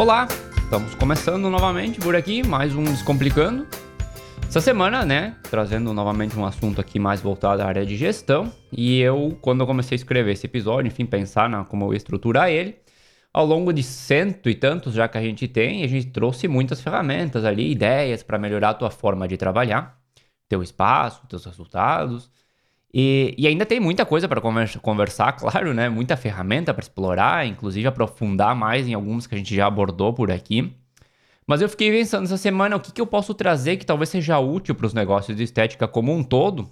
Olá, estamos começando novamente por aqui, mais um Descomplicando. Essa semana, né, trazendo novamente um assunto aqui mais voltado à área de gestão. E eu, quando eu comecei a escrever esse episódio, enfim, pensar na como eu estruturar ele, ao longo de cento e tantos já que a gente tem, a gente trouxe muitas ferramentas ali, ideias para melhorar a tua forma de trabalhar, teu espaço, teus resultados. E, e ainda tem muita coisa para conversa, conversar, claro, né? Muita ferramenta para explorar, inclusive aprofundar mais em alguns que a gente já abordou por aqui. Mas eu fiquei pensando essa semana o que, que eu posso trazer que talvez seja útil para os negócios de estética como um todo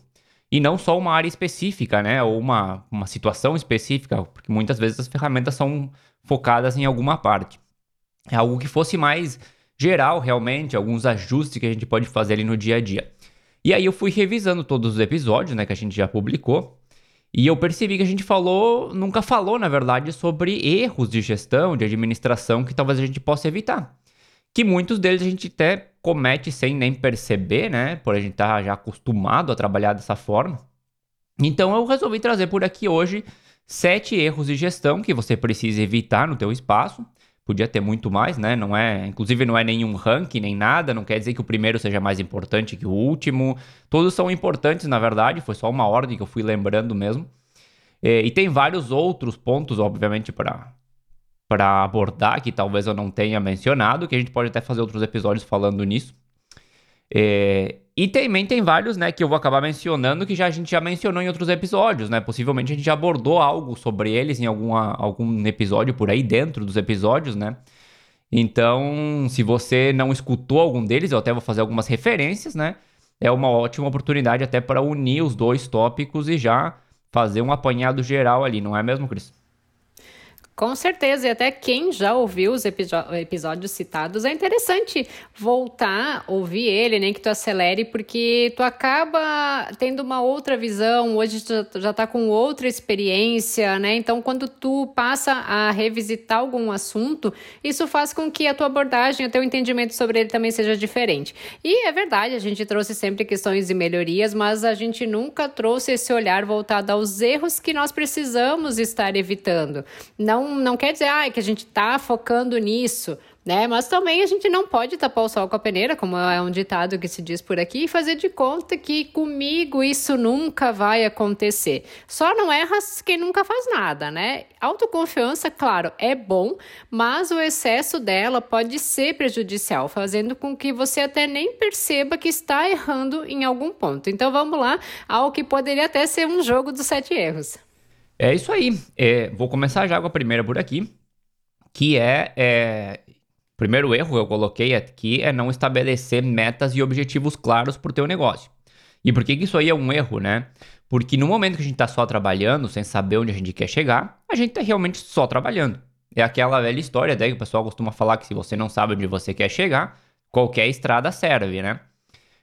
e não só uma área específica, né? Ou uma, uma situação específica, porque muitas vezes as ferramentas são focadas em alguma parte. É algo que fosse mais geral, realmente, alguns ajustes que a gente pode fazer ali no dia a dia. E aí eu fui revisando todos os episódios, né, que a gente já publicou, e eu percebi que a gente falou, nunca falou, na verdade, sobre erros de gestão, de administração que talvez a gente possa evitar. Que muitos deles a gente até comete sem nem perceber, né? Por a gente estar tá já acostumado a trabalhar dessa forma. Então eu resolvi trazer por aqui hoje sete erros de gestão que você precisa evitar no teu espaço podia ter muito mais, né? Não é, inclusive não é nenhum ranking nem nada, não quer dizer que o primeiro seja mais importante que o último. Todos são importantes, na verdade, foi só uma ordem que eu fui lembrando mesmo. E, e tem vários outros pontos, obviamente, para para abordar que talvez eu não tenha mencionado, que a gente pode até fazer outros episódios falando nisso. É, e também tem vários, né, que eu vou acabar mencionando que já a gente já mencionou em outros episódios, né? Possivelmente a gente já abordou algo sobre eles em alguma, algum episódio por aí dentro dos episódios, né? Então, se você não escutou algum deles, eu até vou fazer algumas referências, né? É uma ótima oportunidade até para unir os dois tópicos e já fazer um apanhado geral ali, não é mesmo, Cris? Com certeza, e até quem já ouviu os episódios citados, é interessante voltar, ouvir ele, nem que tu acelere, porque tu acaba tendo uma outra visão, hoje tu já tá com outra experiência, né? Então, quando tu passa a revisitar algum assunto, isso faz com que a tua abordagem, o teu entendimento sobre ele também seja diferente. E é verdade, a gente trouxe sempre questões de melhorias, mas a gente nunca trouxe esse olhar voltado aos erros que nós precisamos estar evitando. Não não, quer dizer ah, que a gente está focando nisso, né? Mas também a gente não pode tapar o sol com a peneira, como é um ditado que se diz por aqui, e fazer de conta que comigo isso nunca vai acontecer. Só não erra quem nunca faz nada, né? Autoconfiança, claro, é bom, mas o excesso dela pode ser prejudicial, fazendo com que você até nem perceba que está errando em algum ponto. Então vamos lá ao que poderia até ser um jogo dos sete erros. É isso aí. É, vou começar já com a primeira por aqui, que é, é primeiro erro que eu coloquei aqui é não estabelecer metas e objetivos claros para o teu negócio. E por que, que isso aí é um erro, né? Porque no momento que a gente está só trabalhando, sem saber onde a gente quer chegar, a gente está realmente só trabalhando. É aquela velha história até que o pessoal costuma falar que se você não sabe onde você quer chegar, qualquer estrada serve, né?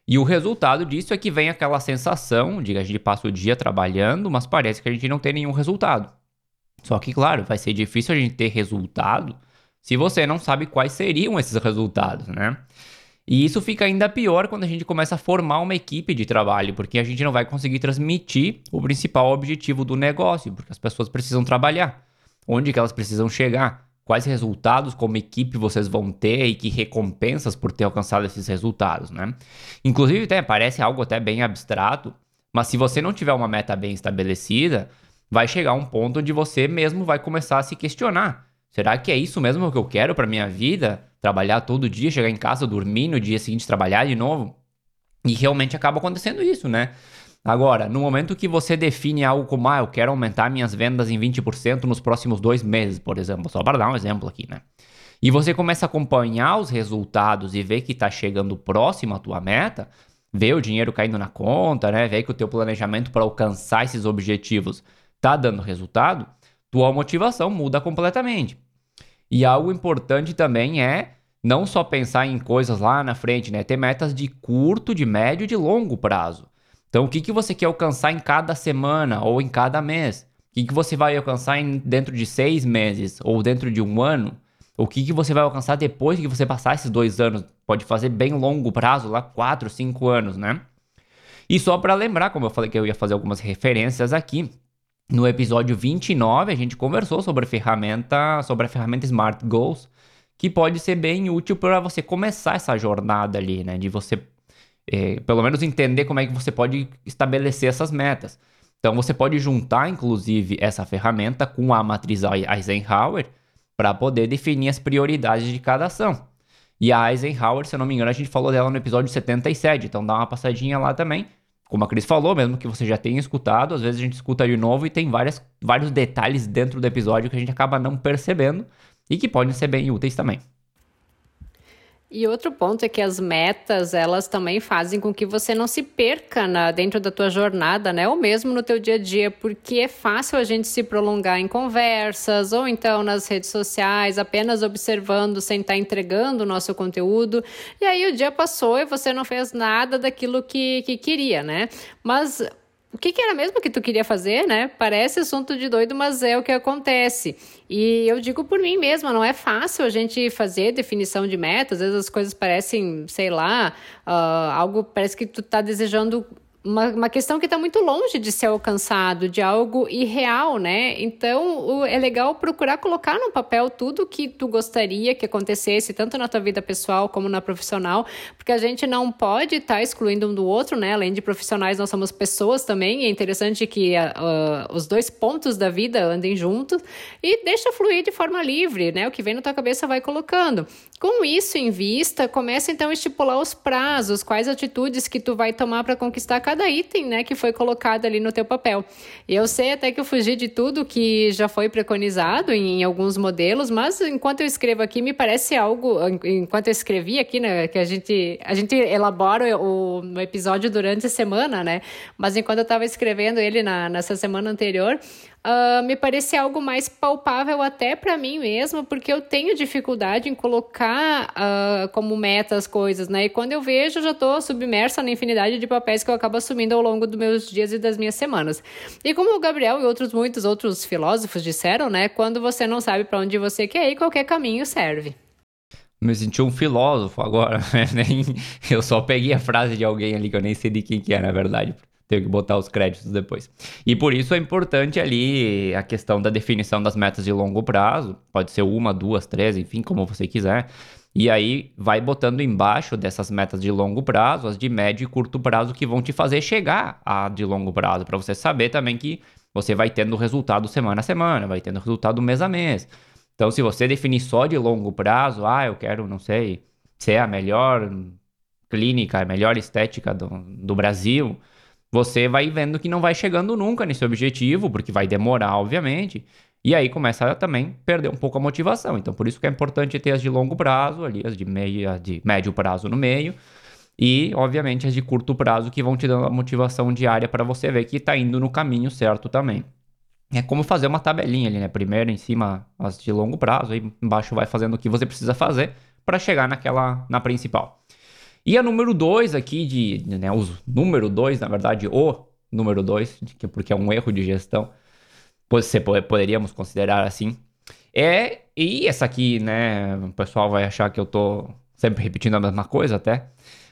E o resultado disso é que vem aquela sensação de que a gente passa o dia trabalhando, mas parece que a gente não tem nenhum resultado. Só que, claro, vai ser difícil a gente ter resultado se você não sabe quais seriam esses resultados, né? E isso fica ainda pior quando a gente começa a formar uma equipe de trabalho, porque a gente não vai conseguir transmitir o principal objetivo do negócio, porque as pessoas precisam trabalhar. Onde que elas precisam chegar? Quais resultados como equipe vocês vão ter e que recompensas por ter alcançado esses resultados, né? Inclusive, até parece algo até bem abstrato, mas se você não tiver uma meta bem estabelecida, vai chegar um ponto onde você mesmo vai começar a se questionar. Será que é isso mesmo que eu quero para minha vida? Trabalhar todo dia, chegar em casa, dormir, no dia seguinte trabalhar de novo? E realmente acaba acontecendo isso, né? Agora, no momento que você define algo como, ah, eu quero aumentar minhas vendas em 20% nos próximos dois meses, por exemplo, só para dar um exemplo aqui, né? E você começa a acompanhar os resultados e ver que está chegando próximo à tua meta, ver o dinheiro caindo na conta, né? Ver que o teu planejamento para alcançar esses objetivos está dando resultado, tua motivação muda completamente. E algo importante também é não só pensar em coisas lá na frente, né? Ter metas de curto, de médio e de longo prazo. Então, o que, que você quer alcançar em cada semana ou em cada mês? O que, que você vai alcançar em, dentro de seis meses ou dentro de um ano? O que, que você vai alcançar depois que você passar esses dois anos? Pode fazer bem longo prazo, lá quatro, cinco anos, né? E só para lembrar, como eu falei que eu ia fazer algumas referências aqui, no episódio 29 a gente conversou sobre a ferramenta, sobre a ferramenta Smart Goals, que pode ser bem útil para você começar essa jornada ali, né? De você, é, pelo menos, entender como é que você pode estabelecer essas metas. Então, você pode juntar, inclusive, essa ferramenta com a matriz Eisenhower para poder definir as prioridades de cada ação. E a Eisenhower, se eu não me engano, a gente falou dela no episódio 77, então dá uma passadinha lá também. Como a Cris falou, mesmo que você já tenha escutado, às vezes a gente escuta de novo e tem várias, vários detalhes dentro do episódio que a gente acaba não percebendo e que podem ser bem úteis também. E outro ponto é que as metas, elas também fazem com que você não se perca na, dentro da tua jornada, né? Ou mesmo no teu dia a dia, porque é fácil a gente se prolongar em conversas ou então nas redes sociais, apenas observando sem estar entregando o nosso conteúdo. E aí o dia passou e você não fez nada daquilo que, que queria, né? Mas o que, que, era mesmo que tu queria fazer, né? Parece assunto de doido, mas é o que acontece. E eu digo por mim mesma, não é fácil a gente fazer definição de metas. Às vezes as coisas parecem, sei lá, uh, algo parece que tu tá desejando uma, uma questão que está muito longe de ser alcançado, de algo irreal, né? Então, o, é legal procurar colocar no papel tudo que tu gostaria que acontecesse, tanto na tua vida pessoal como na profissional, porque a gente não pode estar tá excluindo um do outro, né? Além de profissionais, nós somos pessoas também, é interessante que uh, os dois pontos da vida andem juntos e deixa fluir de forma livre, né? O que vem na tua cabeça vai colocando. Com isso em vista, começa então a estipular os prazos, quais atitudes que tu vai tomar para conquistar cada cada item, né, que foi colocado ali no teu papel. Eu sei até que eu fugi de tudo que já foi preconizado em, em alguns modelos, mas enquanto eu escrevo aqui, me parece algo, enquanto eu escrevi aqui, né, que a gente, a gente elabora o, o episódio durante a semana, né, mas enquanto eu estava escrevendo ele na, nessa semana anterior, uh, me parece algo mais palpável até para mim mesma, porque eu tenho dificuldade em colocar uh, como meta as coisas, né? E quando eu vejo, já estou submersa na infinidade de papéis que eu acabo assumindo ao longo dos meus dias e das minhas semanas. E como o Gabriel e outros muitos outros filósofos disseram, né? Quando você não sabe para onde você quer ir, qualquer caminho serve me senti um filósofo agora, né? Eu só peguei a frase de alguém ali que eu nem sei de quem que é, na verdade. Tenho que botar os créditos depois. E por isso é importante ali a questão da definição das metas de longo prazo. Pode ser uma, duas, três, enfim, como você quiser. E aí vai botando embaixo dessas metas de longo prazo, as de médio e curto prazo que vão te fazer chegar a de longo prazo, para você saber também que você vai tendo resultado semana a semana, vai tendo resultado mês a mês. Então, se você definir só de longo prazo, ah, eu quero, não sei, ser a melhor clínica, a melhor estética do, do Brasil, você vai vendo que não vai chegando nunca nesse objetivo, porque vai demorar, obviamente. E aí começa a também perder um pouco a motivação. Então, por isso que é importante ter as de longo prazo, ali, as de, meio, de médio prazo no meio. E, obviamente, as de curto prazo que vão te dando a motivação diária para você ver que está indo no caminho certo também. É como fazer uma tabelinha ali, né? Primeiro em cima as de longo prazo, aí embaixo vai fazendo o que você precisa fazer para chegar naquela na principal. E a número 2 aqui, de, né, o número 2, na verdade, o número 2, porque é um erro de gestão, você poderíamos considerar assim, é, e essa aqui, né, o pessoal vai achar que eu tô sempre repetindo a mesma coisa até,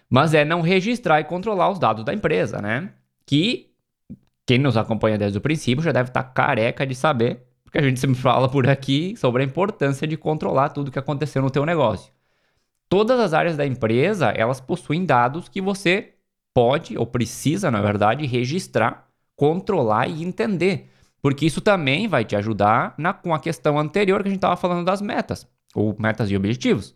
mas é não registrar e controlar os dados da empresa, né? Que quem nos acompanha desde o princípio já deve estar tá careca de saber, porque a gente sempre fala por aqui sobre a importância de controlar tudo que aconteceu no teu negócio. Todas as áreas da empresa, elas possuem dados que você pode ou precisa, na verdade, registrar, controlar e entender. Porque isso também vai te ajudar na, com a questão anterior que a gente estava falando das metas, ou metas e objetivos.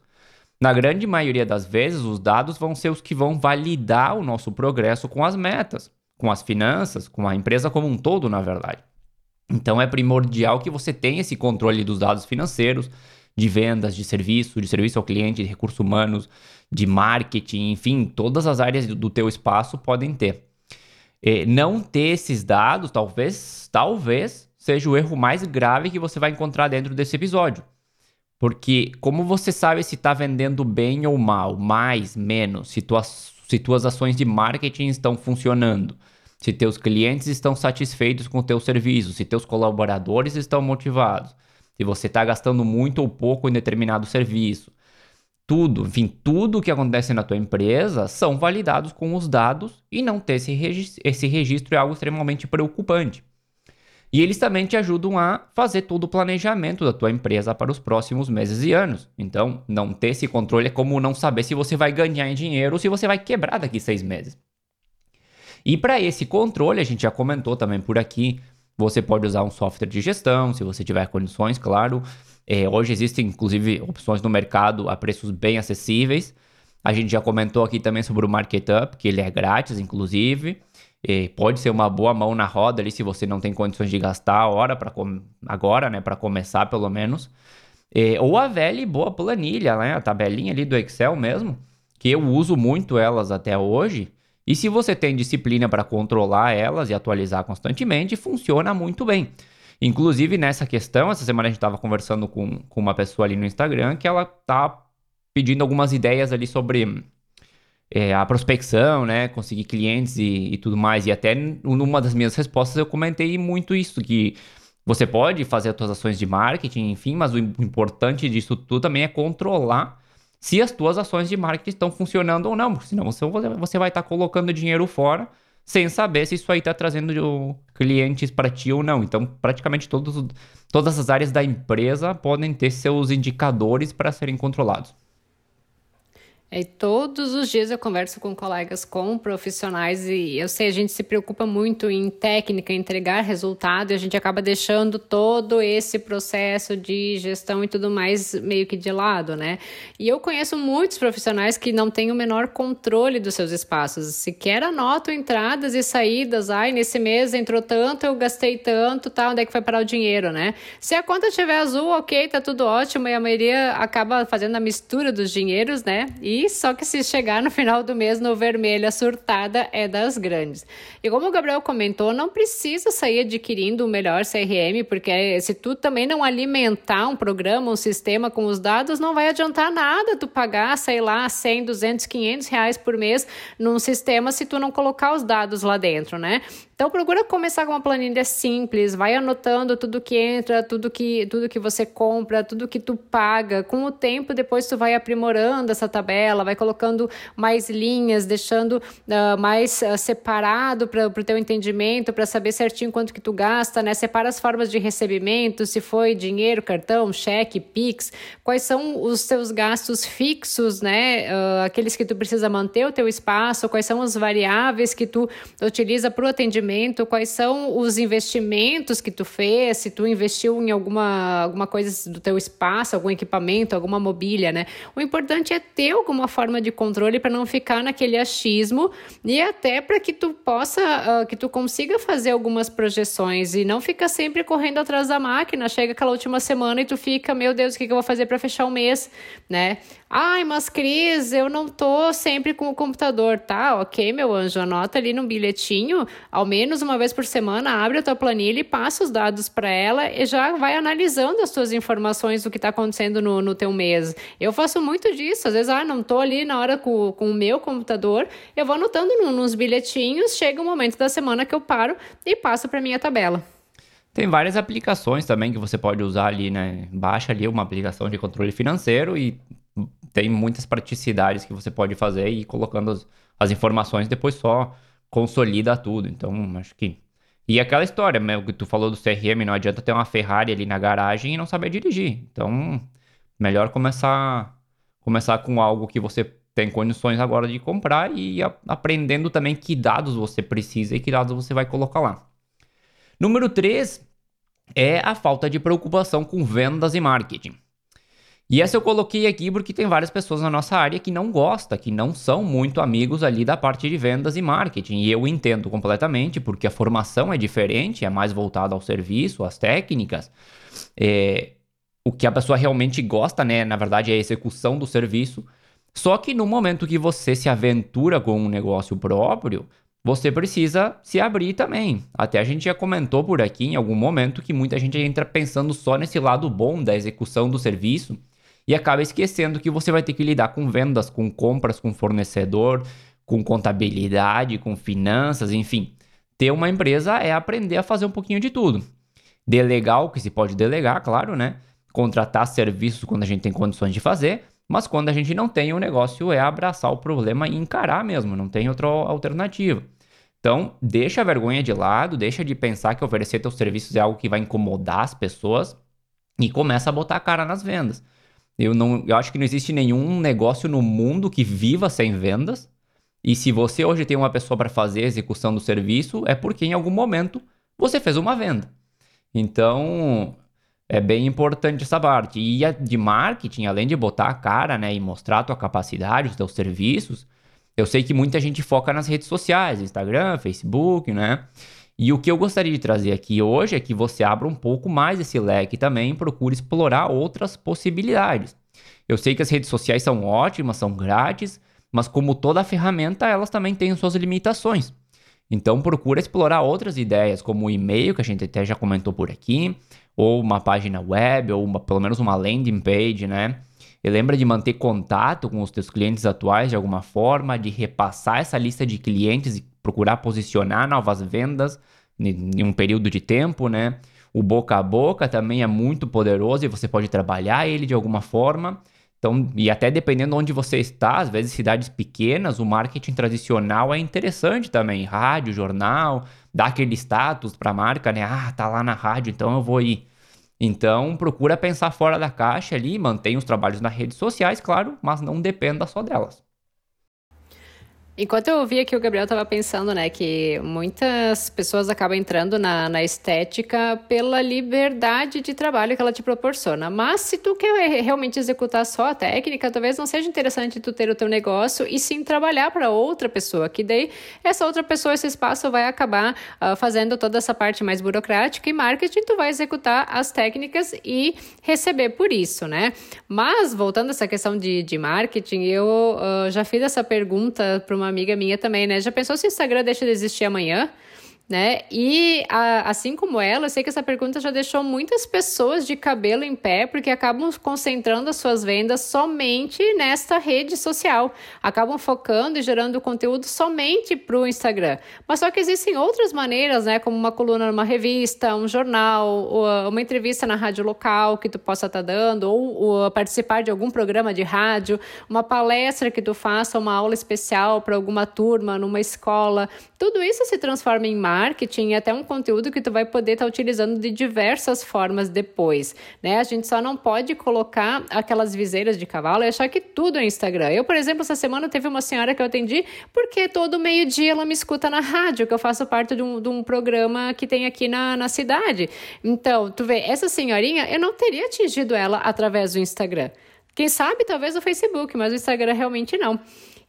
Na grande maioria das vezes, os dados vão ser os que vão validar o nosso progresso com as metas, com as finanças, com a empresa como um todo, na verdade. Então é primordial que você tenha esse controle dos dados financeiros, de vendas, de serviço, de serviço ao cliente, de recursos humanos, de marketing, enfim, todas as áreas do teu espaço podem ter. E não ter esses dados, talvez, talvez seja o erro mais grave que você vai encontrar dentro desse episódio. Porque como você sabe se está vendendo bem ou mal, mais, menos, se tuas, se tuas ações de marketing estão funcionando, se teus clientes estão satisfeitos com o teu serviço, se teus colaboradores estão motivados, se você está gastando muito ou pouco em determinado serviço. Tudo, enfim, tudo que acontece na tua empresa são validados com os dados e não ter esse registro, esse registro é algo extremamente preocupante. E eles também te ajudam a fazer todo o planejamento da tua empresa para os próximos meses e anos. Então, não ter esse controle é como não saber se você vai ganhar em dinheiro ou se você vai quebrar daqui seis meses. E para esse controle, a gente já comentou também por aqui, você pode usar um software de gestão, se você tiver condições, claro. É, hoje existem, inclusive, opções no mercado a preços bem acessíveis. A gente já comentou aqui também sobre o Marketup, que ele é grátis, inclusive. E pode ser uma boa mão na roda ali se você não tem condições de gastar a hora para agora, né, para começar pelo menos. E, ou a velha e boa planilha, né, a tabelinha ali do Excel mesmo, que eu uso muito elas até hoje. E se você tem disciplina para controlar elas e atualizar constantemente, funciona muito bem. Inclusive nessa questão, essa semana a gente estava conversando com, com uma pessoa ali no Instagram que ela tá pedindo algumas ideias ali sobre é, a prospecção, né? Conseguir clientes e, e, tudo mais. E até numa das minhas respostas eu comentei muito isso, que você pode fazer as suas ações de marketing, enfim, mas o importante disso tudo também é controlar se as suas ações de marketing estão funcionando ou não, porque senão você, você vai estar tá colocando dinheiro fora sem saber se isso aí está trazendo clientes para ti ou não. Então, praticamente todos, todas as áreas da empresa podem ter seus indicadores para serem controlados. E todos os dias eu converso com colegas, com profissionais, e eu sei, a gente se preocupa muito em técnica, em entregar resultado, e a gente acaba deixando todo esse processo de gestão e tudo mais meio que de lado, né? E eu conheço muitos profissionais que não têm o menor controle dos seus espaços, sequer anotam entradas e saídas. Ai, nesse mês entrou tanto, eu gastei tanto, tá? Onde é que foi parar o dinheiro, né? Se a conta estiver azul, ok, tá tudo ótimo, e a maioria acaba fazendo a mistura dos dinheiros, né? E só que se chegar no final do mês no vermelho, a surtada é das grandes. E como o Gabriel comentou, não precisa sair adquirindo o melhor CRM, porque se tu também não alimentar um programa, um sistema com os dados, não vai adiantar nada tu pagar, sei lá, 100, 200, 500 reais por mês num sistema se tu não colocar os dados lá dentro, né? Então procura começar com uma planilha simples, vai anotando tudo que entra, tudo que tudo que você compra, tudo que tu paga. Com o tempo depois tu vai aprimorando essa tabela, vai colocando mais linhas, deixando uh, mais uh, separado para o teu entendimento, para saber certinho quanto que tu gasta, né? Separa as formas de recebimento, se foi dinheiro, cartão, cheque, Pix, quais são os teus gastos fixos, né? Uh, aqueles que tu precisa manter o teu espaço, quais são as variáveis que tu utiliza para o atendimento quais são os investimentos que tu fez, se tu investiu em alguma, alguma coisa do teu espaço, algum equipamento, alguma mobília, né? O importante é ter alguma forma de controle para não ficar naquele achismo e até para que tu possa, uh, que tu consiga fazer algumas projeções e não fica sempre correndo atrás da máquina, chega aquela última semana e tu fica, meu Deus, o que, que eu vou fazer para fechar o mês, né? Ai, mas Cris, eu não tô sempre com o computador, tá? Ok, meu anjo, anota ali no bilhetinho, ao menos uma vez por semana, abre a tua planilha e passa os dados para ela e já vai analisando as tuas informações do que está acontecendo no, no teu mês. Eu faço muito disso, às vezes, ah, não tô ali na hora com, com o meu computador, eu vou anotando nos bilhetinhos, chega o um momento da semana que eu paro e passo para minha tabela. Tem várias aplicações também que você pode usar ali, né? Baixa ali uma aplicação de controle financeiro e tem muitas praticidades que você pode fazer e colocando as, as informações depois só consolida tudo. Então, acho que. E aquela história, que tu falou do CRM, não adianta ter uma Ferrari ali na garagem e não saber dirigir. Então, melhor começar começar com algo que você tem condições agora de comprar e aprendendo também que dados você precisa e que dados você vai colocar lá. Número 3 é a falta de preocupação com vendas e marketing. E essa eu coloquei aqui porque tem várias pessoas na nossa área que não gostam, que não são muito amigos ali da parte de vendas e marketing. E eu entendo completamente, porque a formação é diferente, é mais voltada ao serviço, às técnicas. É, o que a pessoa realmente gosta, né? Na verdade, é a execução do serviço. Só que no momento que você se aventura com um negócio próprio, você precisa se abrir também. Até a gente já comentou por aqui em algum momento que muita gente entra pensando só nesse lado bom da execução do serviço e acaba esquecendo que você vai ter que lidar com vendas, com compras, com fornecedor, com contabilidade, com finanças, enfim. Ter uma empresa é aprender a fazer um pouquinho de tudo. Delegar o que se pode delegar, claro, né? Contratar serviços quando a gente tem condições de fazer, mas quando a gente não tem, o negócio é abraçar o problema e encarar mesmo, não tem outra alternativa. Então, deixa a vergonha de lado, deixa de pensar que oferecer teus serviços é algo que vai incomodar as pessoas e começa a botar a cara nas vendas. Eu, não, eu acho que não existe nenhum negócio no mundo que viva sem vendas. E se você hoje tem uma pessoa para fazer a execução do serviço, é porque em algum momento você fez uma venda. Então, é bem importante essa parte. E de marketing, além de botar a cara, né, e mostrar a tua capacidade, os teus serviços, eu sei que muita gente foca nas redes sociais, Instagram, Facebook, né? E o que eu gostaria de trazer aqui hoje é que você abra um pouco mais esse leque também procure explorar outras possibilidades. Eu sei que as redes sociais são ótimas, são grátis, mas como toda ferramenta, elas também têm suas limitações. Então procura explorar outras ideias, como o e-mail, que a gente até já comentou por aqui, ou uma página web, ou uma, pelo menos uma landing page, né? E lembra de manter contato com os teus clientes atuais de alguma forma, de repassar essa lista de clientes procurar posicionar novas vendas em um período de tempo, né? O boca a boca também é muito poderoso e você pode trabalhar ele de alguma forma. Então, e até dependendo de onde você está, às vezes cidades pequenas, o marketing tradicional é interessante também. Rádio, jornal, dá aquele status para a marca, né? Ah, tá lá na rádio, então eu vou ir. Então, procura pensar fora da caixa ali, mantém os trabalhos nas redes sociais, claro, mas não dependa só delas. Enquanto eu ouvia que o Gabriel estava pensando, né, que muitas pessoas acabam entrando na, na estética pela liberdade de trabalho que ela te proporciona. Mas se tu quer realmente executar só a técnica, talvez não seja interessante tu ter o teu negócio e sim trabalhar para outra pessoa, que daí essa outra pessoa, esse espaço vai acabar uh, fazendo toda essa parte mais burocrática e marketing, tu vai executar as técnicas e receber por isso, né? Mas, voltando a essa questão de, de marketing, eu uh, já fiz essa pergunta para uma uma amiga minha também, né? Já pensou se o Instagram deixa de existir amanhã? Né? E a, assim como ela, eu sei que essa pergunta já deixou muitas pessoas de cabelo em pé, porque acabam concentrando as suas vendas somente nesta rede social. Acabam focando e gerando conteúdo somente para o Instagram. Mas só que existem outras maneiras, né? Como uma coluna numa revista, um jornal, uma entrevista na rádio local que tu possa estar tá dando, ou, ou participar de algum programa de rádio, uma palestra que tu faça, uma aula especial para alguma turma, numa escola. Tudo isso se transforma em marketing e até um conteúdo que tu vai poder estar tá utilizando de diversas formas depois, né? A gente só não pode colocar aquelas viseiras de cavalo e achar que tudo é Instagram. Eu, por exemplo, essa semana teve uma senhora que eu atendi porque todo meio-dia ela me escuta na rádio, que eu faço parte de um, de um programa que tem aqui na, na cidade. Então, tu vê, essa senhorinha, eu não teria atingido ela através do Instagram. Quem sabe, talvez o Facebook, mas o Instagram realmente não.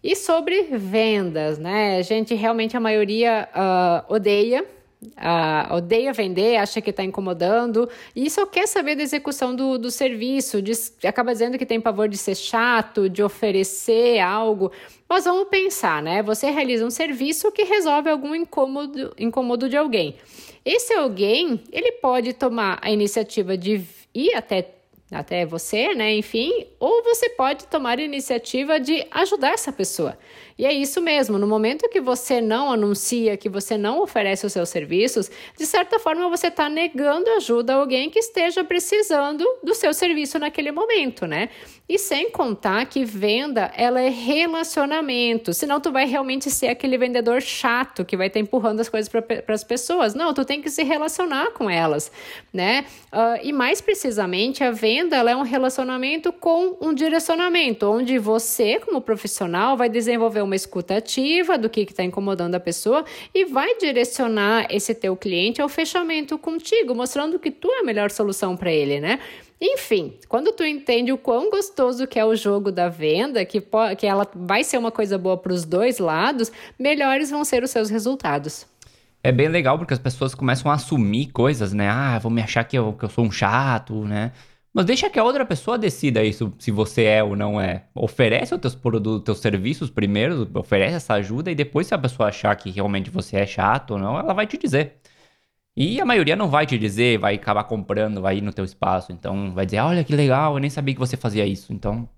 E sobre vendas, né? A gente realmente, a maioria uh, odeia Uh, odeia vender, acha que está incomodando e só quer saber da execução do, do serviço, diz, acaba dizendo que tem pavor de ser chato, de oferecer algo. Mas vamos pensar, né? Você realiza um serviço que resolve algum incômodo, incômodo de alguém. Esse alguém, ele pode tomar a iniciativa de ir até até você, né? Enfim, ou você pode tomar a iniciativa de ajudar essa pessoa. E é isso mesmo, no momento que você não anuncia, que você não oferece os seus serviços, de certa forma você está negando ajuda a alguém que esteja precisando do seu serviço naquele momento, né? E sem contar que venda, ela é relacionamento, senão tu vai realmente ser aquele vendedor chato que vai estar tá empurrando as coisas para as pessoas. Não, tu tem que se relacionar com elas, né? Uh, e mais precisamente, a venda ela é um relacionamento com um direcionamento, onde você, como profissional, vai desenvolver uma escuta ativa do que está incomodando a pessoa e vai direcionar esse teu cliente ao fechamento contigo, mostrando que tu é a melhor solução para ele, né? Enfim, quando tu entende o quão gostoso que é o jogo da venda, que, que ela vai ser uma coisa boa para os dois lados, melhores vão ser os seus resultados. É bem legal porque as pessoas começam a assumir coisas, né? Ah, vou me achar que eu, que eu sou um chato, né? Mas deixa que a outra pessoa decida isso, se você é ou não é. Oferece os teus produtos, teus serviços primeiro, oferece essa ajuda e depois se a pessoa achar que realmente você é chato ou não, ela vai te dizer. E a maioria não vai te dizer, vai acabar comprando, vai ir no teu espaço. Então vai dizer, olha que legal, eu nem sabia que você fazia isso. Então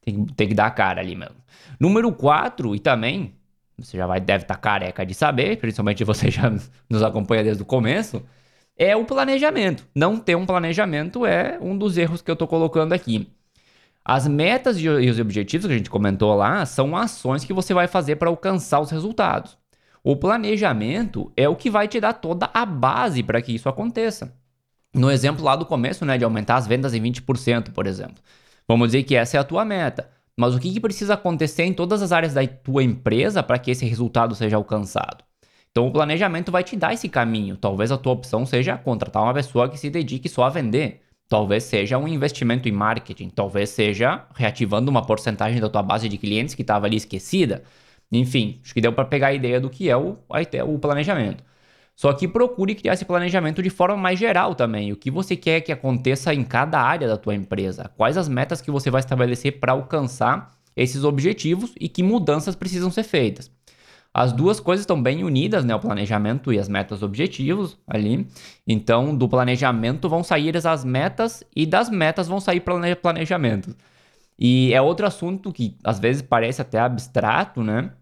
tem, tem que dar a cara ali mesmo. Número 4, e também, você já vai, deve estar tá careca de saber, principalmente você já nos acompanha desde o começo é o planejamento. Não ter um planejamento é um dos erros que eu estou colocando aqui. As metas e os objetivos que a gente comentou lá são ações que você vai fazer para alcançar os resultados. O planejamento é o que vai te dar toda a base para que isso aconteça. No exemplo lá do começo, né, de aumentar as vendas em 20%, por exemplo. Vamos dizer que essa é a tua meta. Mas o que, que precisa acontecer em todas as áreas da tua empresa para que esse resultado seja alcançado? Então o planejamento vai te dar esse caminho. Talvez a tua opção seja contratar uma pessoa que se dedique só a vender. Talvez seja um investimento em marketing. Talvez seja reativando uma porcentagem da tua base de clientes que estava ali esquecida. Enfim, acho que deu para pegar a ideia do que é o, o planejamento. Só que procure criar esse planejamento de forma mais geral também. O que você quer que aconteça em cada área da tua empresa? Quais as metas que você vai estabelecer para alcançar esses objetivos e que mudanças precisam ser feitas? As duas coisas estão bem unidas, né? O planejamento e as metas objetivos ali. Então, do planejamento vão sair as metas e das metas vão sair planejamento. E é outro assunto que às vezes parece até abstrato, né?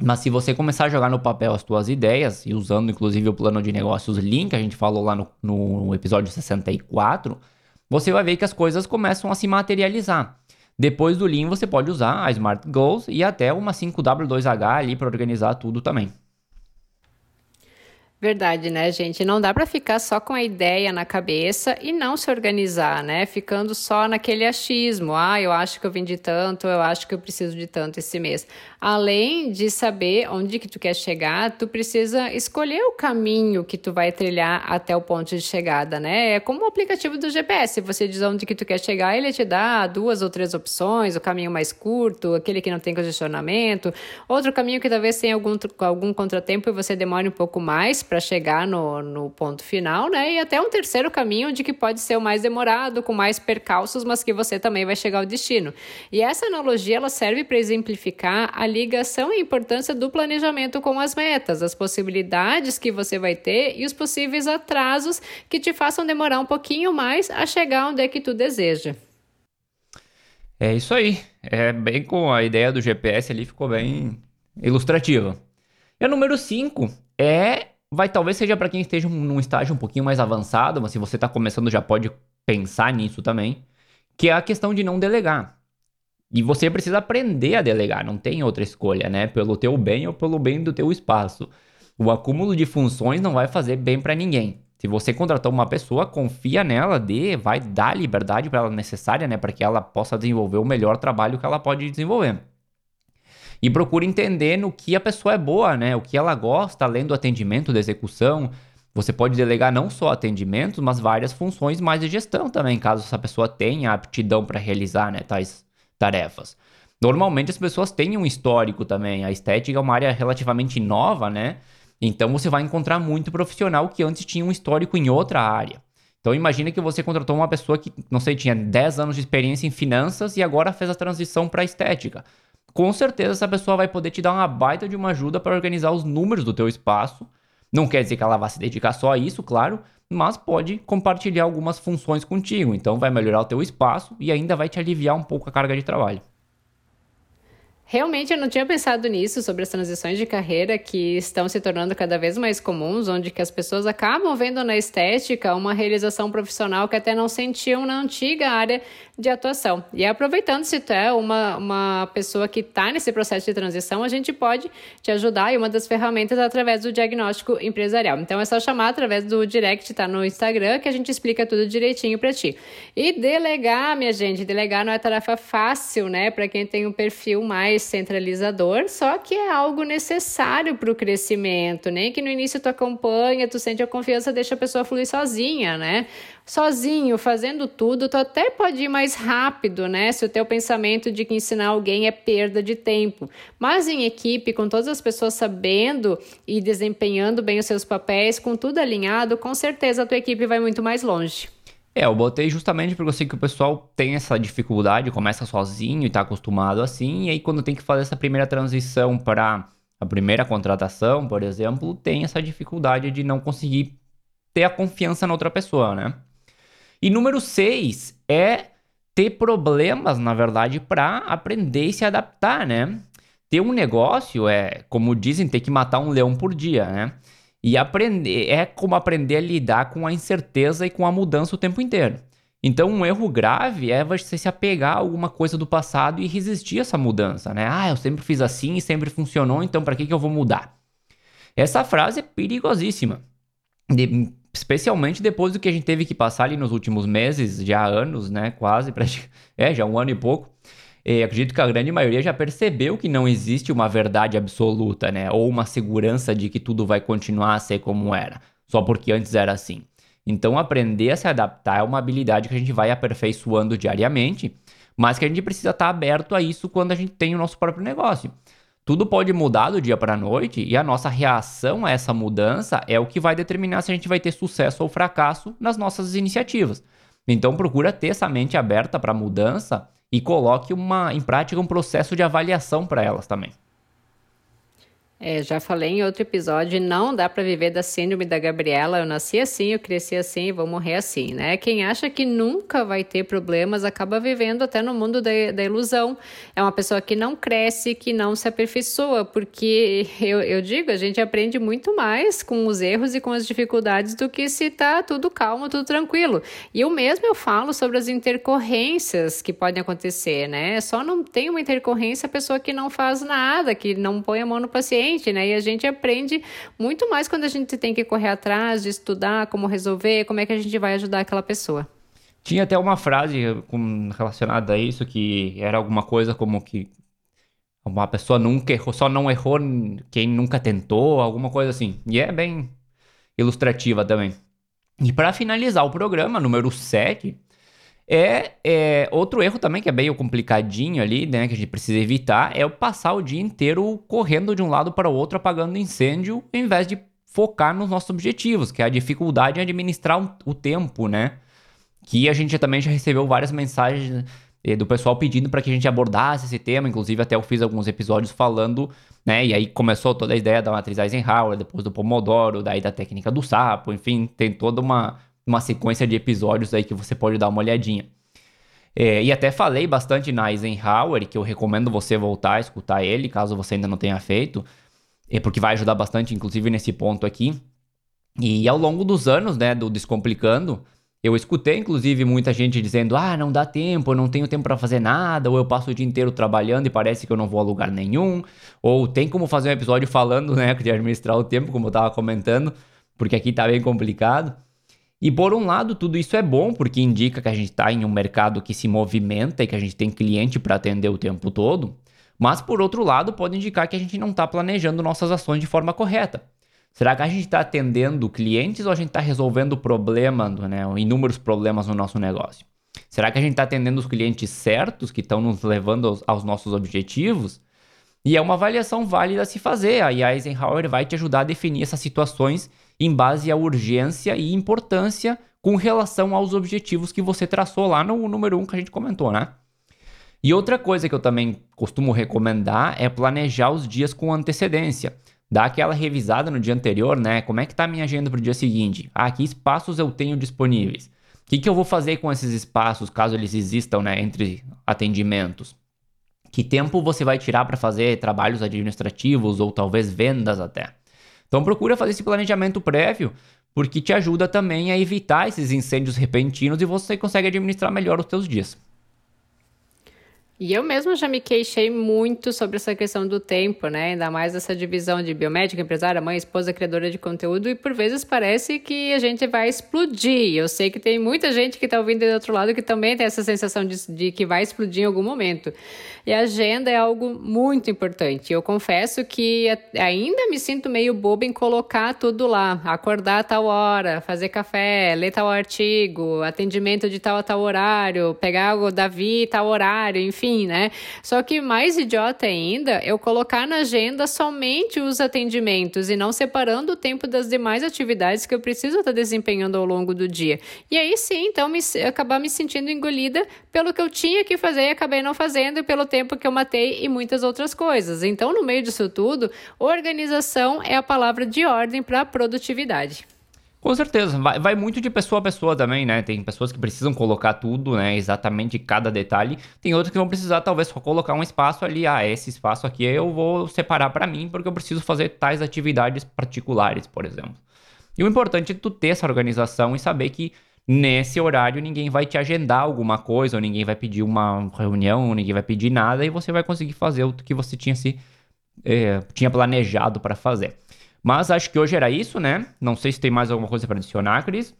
Mas se você começar a jogar no papel as tuas ideias, e usando inclusive o plano de negócios Lean, que a gente falou lá no, no episódio 64, você vai ver que as coisas começam a se materializar. Depois do Lean, você pode usar a Smart Goals e até uma 5W2H ali para organizar tudo também. Verdade, né, gente? Não dá para ficar só com a ideia na cabeça e não se organizar, né? Ficando só naquele achismo. Ah, eu acho que eu vendi tanto, eu acho que eu preciso de tanto esse mês. Além de saber onde que tu quer chegar, tu precisa escolher o caminho que tu vai trilhar até o ponto de chegada, né? É como o aplicativo do GPS. Você diz onde que tu quer chegar, ele te dá duas ou três opções, o caminho mais curto, aquele que não tem congestionamento, outro caminho que talvez tenha algum, algum contratempo e você demore um pouco mais para chegar no, no ponto final, né? E até um terceiro caminho de que pode ser o mais demorado, com mais percalços, mas que você também vai chegar ao destino. E essa analogia ela serve para exemplificar a ligação e importância do planejamento com as metas, as possibilidades que você vai ter e os possíveis atrasos que te façam demorar um pouquinho mais a chegar onde é que tu deseja. É isso aí. É bem com a ideia do GPS ali, ficou bem ilustrativa. E a número 5 é vai talvez seja para quem esteja num estágio um pouquinho mais avançado, mas se você está começando já pode pensar nisso também, que é a questão de não delegar. E você precisa aprender a delegar, não tem outra escolha, né? Pelo teu bem ou pelo bem do teu espaço. O acúmulo de funções não vai fazer bem para ninguém. Se você contratou uma pessoa, confia nela, dê, vai dar a liberdade para ela necessária, né, para que ela possa desenvolver o melhor trabalho que ela pode desenvolver e procura entender no que a pessoa é boa, né? O que ela gosta, além do atendimento, da execução. Você pode delegar não só atendimentos, mas várias funções mais de gestão também, caso essa pessoa tenha aptidão para realizar né, tais tarefas. Normalmente as pessoas têm um histórico também. A estética é uma área relativamente nova, né? Então você vai encontrar muito profissional que antes tinha um histórico em outra área. Então imagina que você contratou uma pessoa que, não sei, tinha 10 anos de experiência em finanças e agora fez a transição para estética com certeza essa pessoa vai poder te dar uma baita de uma ajuda para organizar os números do teu espaço. Não quer dizer que ela vá se dedicar só a isso, claro, mas pode compartilhar algumas funções contigo. Então vai melhorar o teu espaço e ainda vai te aliviar um pouco a carga de trabalho. Realmente eu não tinha pensado nisso, sobre as transições de carreira que estão se tornando cada vez mais comuns, onde que as pessoas acabam vendo na estética uma realização profissional que até não sentiam na antiga área de atuação. E aproveitando se tu é uma, uma pessoa que está nesse processo de transição, a gente pode te ajudar e uma das ferramentas é através do diagnóstico empresarial. Então é só chamar através do direct, tá no Instagram, que a gente explica tudo direitinho para ti. E delegar, minha gente, delegar não é tarefa fácil, né, para quem tem um perfil mais centralizador, só que é algo necessário para o crescimento, nem que no início tu acompanha, tu sente a confiança, deixa a pessoa fluir sozinha, né? Sozinho, fazendo tudo, tu até pode ir mais rápido, né? Se o teu pensamento de que ensinar alguém é perda de tempo. Mas em equipe, com todas as pessoas sabendo e desempenhando bem os seus papéis, com tudo alinhado, com certeza a tua equipe vai muito mais longe. É, eu botei justamente porque eu sei que o pessoal tem essa dificuldade, começa sozinho e tá acostumado assim, e aí quando tem que fazer essa primeira transição para a primeira contratação, por exemplo, tem essa dificuldade de não conseguir ter a confiança na outra pessoa, né? E número 6 é ter problemas, na verdade, para aprender e se adaptar, né? Ter um negócio é, como dizem, ter que matar um leão por dia, né? E aprender é como aprender a lidar com a incerteza e com a mudança o tempo inteiro. Então, um erro grave é você se apegar a alguma coisa do passado e resistir a essa mudança, né? Ah, eu sempre fiz assim e sempre funcionou, então para que, que eu vou mudar? Essa frase é perigosíssima. De, especialmente depois do que a gente teve que passar ali nos últimos meses, já anos, né? Quase, é, já um ano e pouco. E acredito que a grande maioria já percebeu que não existe uma verdade absoluta, né? Ou uma segurança de que tudo vai continuar a ser como era, só porque antes era assim. Então, aprender a se adaptar é uma habilidade que a gente vai aperfeiçoando diariamente, mas que a gente precisa estar aberto a isso quando a gente tem o nosso próprio negócio. Tudo pode mudar do dia para a noite e a nossa reação a essa mudança é o que vai determinar se a gente vai ter sucesso ou fracasso nas nossas iniciativas. Então, procura ter essa mente aberta para a mudança e coloque uma, em prática um processo de avaliação para elas também. É, já falei em outro episódio, não dá para viver da síndrome da Gabriela. Eu nasci assim, eu cresci assim, vou morrer assim, né? Quem acha que nunca vai ter problemas acaba vivendo até no mundo da, da ilusão. É uma pessoa que não cresce, que não se aperfeiçoa, porque eu, eu digo, a gente aprende muito mais com os erros e com as dificuldades do que se tá tudo calmo, tudo tranquilo. E eu mesmo eu falo sobre as intercorrências que podem acontecer, né? Só não tem uma intercorrência a pessoa que não faz nada, que não põe a mão no paciente né? E a gente aprende muito mais quando a gente tem que correr atrás de estudar como resolver, como é que a gente vai ajudar aquela pessoa. Tinha até uma frase relacionada a isso que era alguma coisa como que uma pessoa nunca errou, só não errou quem nunca tentou, alguma coisa assim. E é bem ilustrativa também. E para finalizar o programa, número 7, é, é, outro erro também que é meio complicadinho ali, né, que a gente precisa evitar, é o passar o dia inteiro correndo de um lado para o outro apagando incêndio, em vez de focar nos nossos objetivos, que é a dificuldade em administrar o tempo, né? Que a gente também já recebeu várias mensagens eh, do pessoal pedindo para que a gente abordasse esse tema, inclusive até eu fiz alguns episódios falando, né? E aí começou toda a ideia da matriz Eisenhower, depois do Pomodoro, daí da técnica do sapo, enfim, tem toda uma uma sequência de episódios aí que você pode dar uma olhadinha. É, e até falei bastante na Eisenhower, que eu recomendo você voltar a escutar ele, caso você ainda não tenha feito, é porque vai ajudar bastante, inclusive nesse ponto aqui. E ao longo dos anos, né, do Descomplicando, eu escutei, inclusive, muita gente dizendo: ah, não dá tempo, eu não tenho tempo para fazer nada, ou eu passo o dia inteiro trabalhando e parece que eu não vou a lugar nenhum, ou tem como fazer um episódio falando, né, de administrar o tempo, como eu tava comentando, porque aqui tá bem complicado. E por um lado, tudo isso é bom, porque indica que a gente está em um mercado que se movimenta e que a gente tem cliente para atender o tempo todo. Mas por outro lado, pode indicar que a gente não está planejando nossas ações de forma correta. Será que a gente está atendendo clientes ou a gente está resolvendo problemas, né, inúmeros problemas no nosso negócio? Será que a gente está atendendo os clientes certos que estão nos levando aos, aos, nossos objetivos? E é uma avaliação válida a se fazer. A Eisenhower vai te ajudar a definir essas situações em base à urgência e importância com relação aos objetivos que você traçou lá no número 1 um que a gente comentou, né? E outra coisa que eu também costumo recomendar é planejar os dias com antecedência. Dar aquela revisada no dia anterior, né? Como é que tá a minha agenda para o dia seguinte? Ah, que espaços eu tenho disponíveis? O que, que eu vou fazer com esses espaços, caso eles existam, né? Entre atendimentos? Que tempo você vai tirar para fazer trabalhos administrativos ou talvez vendas até? Então procura fazer esse planejamento prévio, porque te ajuda também a evitar esses incêndios repentinos e você consegue administrar melhor os seus dias. E eu mesma já me queixei muito sobre essa questão do tempo, né? Ainda mais essa divisão de biomédica, empresária, mãe, esposa, criadora de conteúdo, e por vezes parece que a gente vai explodir. Eu sei que tem muita gente que está ouvindo do outro lado que também tem essa sensação de, de que vai explodir em algum momento. E a agenda é algo muito importante. Eu confesso que ainda me sinto meio boba em colocar tudo lá. Acordar a tal hora, fazer café, ler tal artigo, atendimento de tal a tal horário, pegar o Davi tal horário, enfim, né? Só que mais idiota ainda, eu colocar na agenda somente os atendimentos e não separando o tempo das demais atividades que eu preciso estar desempenhando ao longo do dia. E aí sim, então, me, acabar me sentindo engolida pelo que eu tinha que fazer e acabei não fazendo pelo tempo que eu matei e muitas outras coisas. Então, no meio disso tudo, organização é a palavra de ordem para a produtividade. Com certeza, vai, vai, muito de pessoa a pessoa também, né? Tem pessoas que precisam colocar tudo, né? Exatamente cada detalhe. Tem outras que vão precisar, talvez, só colocar um espaço ali. Ah, esse espaço aqui eu vou separar para mim, porque eu preciso fazer tais atividades particulares, por exemplo. E o importante é tu ter essa organização e saber que nesse horário ninguém vai te agendar alguma coisa, ou ninguém vai pedir uma reunião, ou ninguém vai pedir nada, e você vai conseguir fazer o que você tinha se é, tinha planejado para fazer. Mas acho que hoje era isso, né? Não sei se tem mais alguma coisa para adicionar, Cris.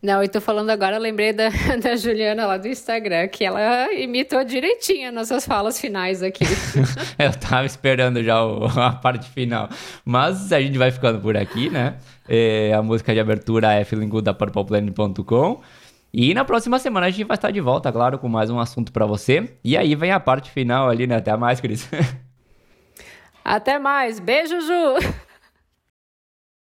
Não, e tô falando agora, lembrei da, da Juliana lá do Instagram, que ela imitou direitinho nossas falas finais aqui. eu tava esperando já o, a parte final. Mas a gente vai ficando por aqui, né? É, a música de abertura é Good da PurplePlanet.com. E na próxima semana a gente vai estar de volta, claro, com mais um assunto para você. E aí vem a parte final ali, né? Até mais, Cris. Até mais. Beijo, Ju!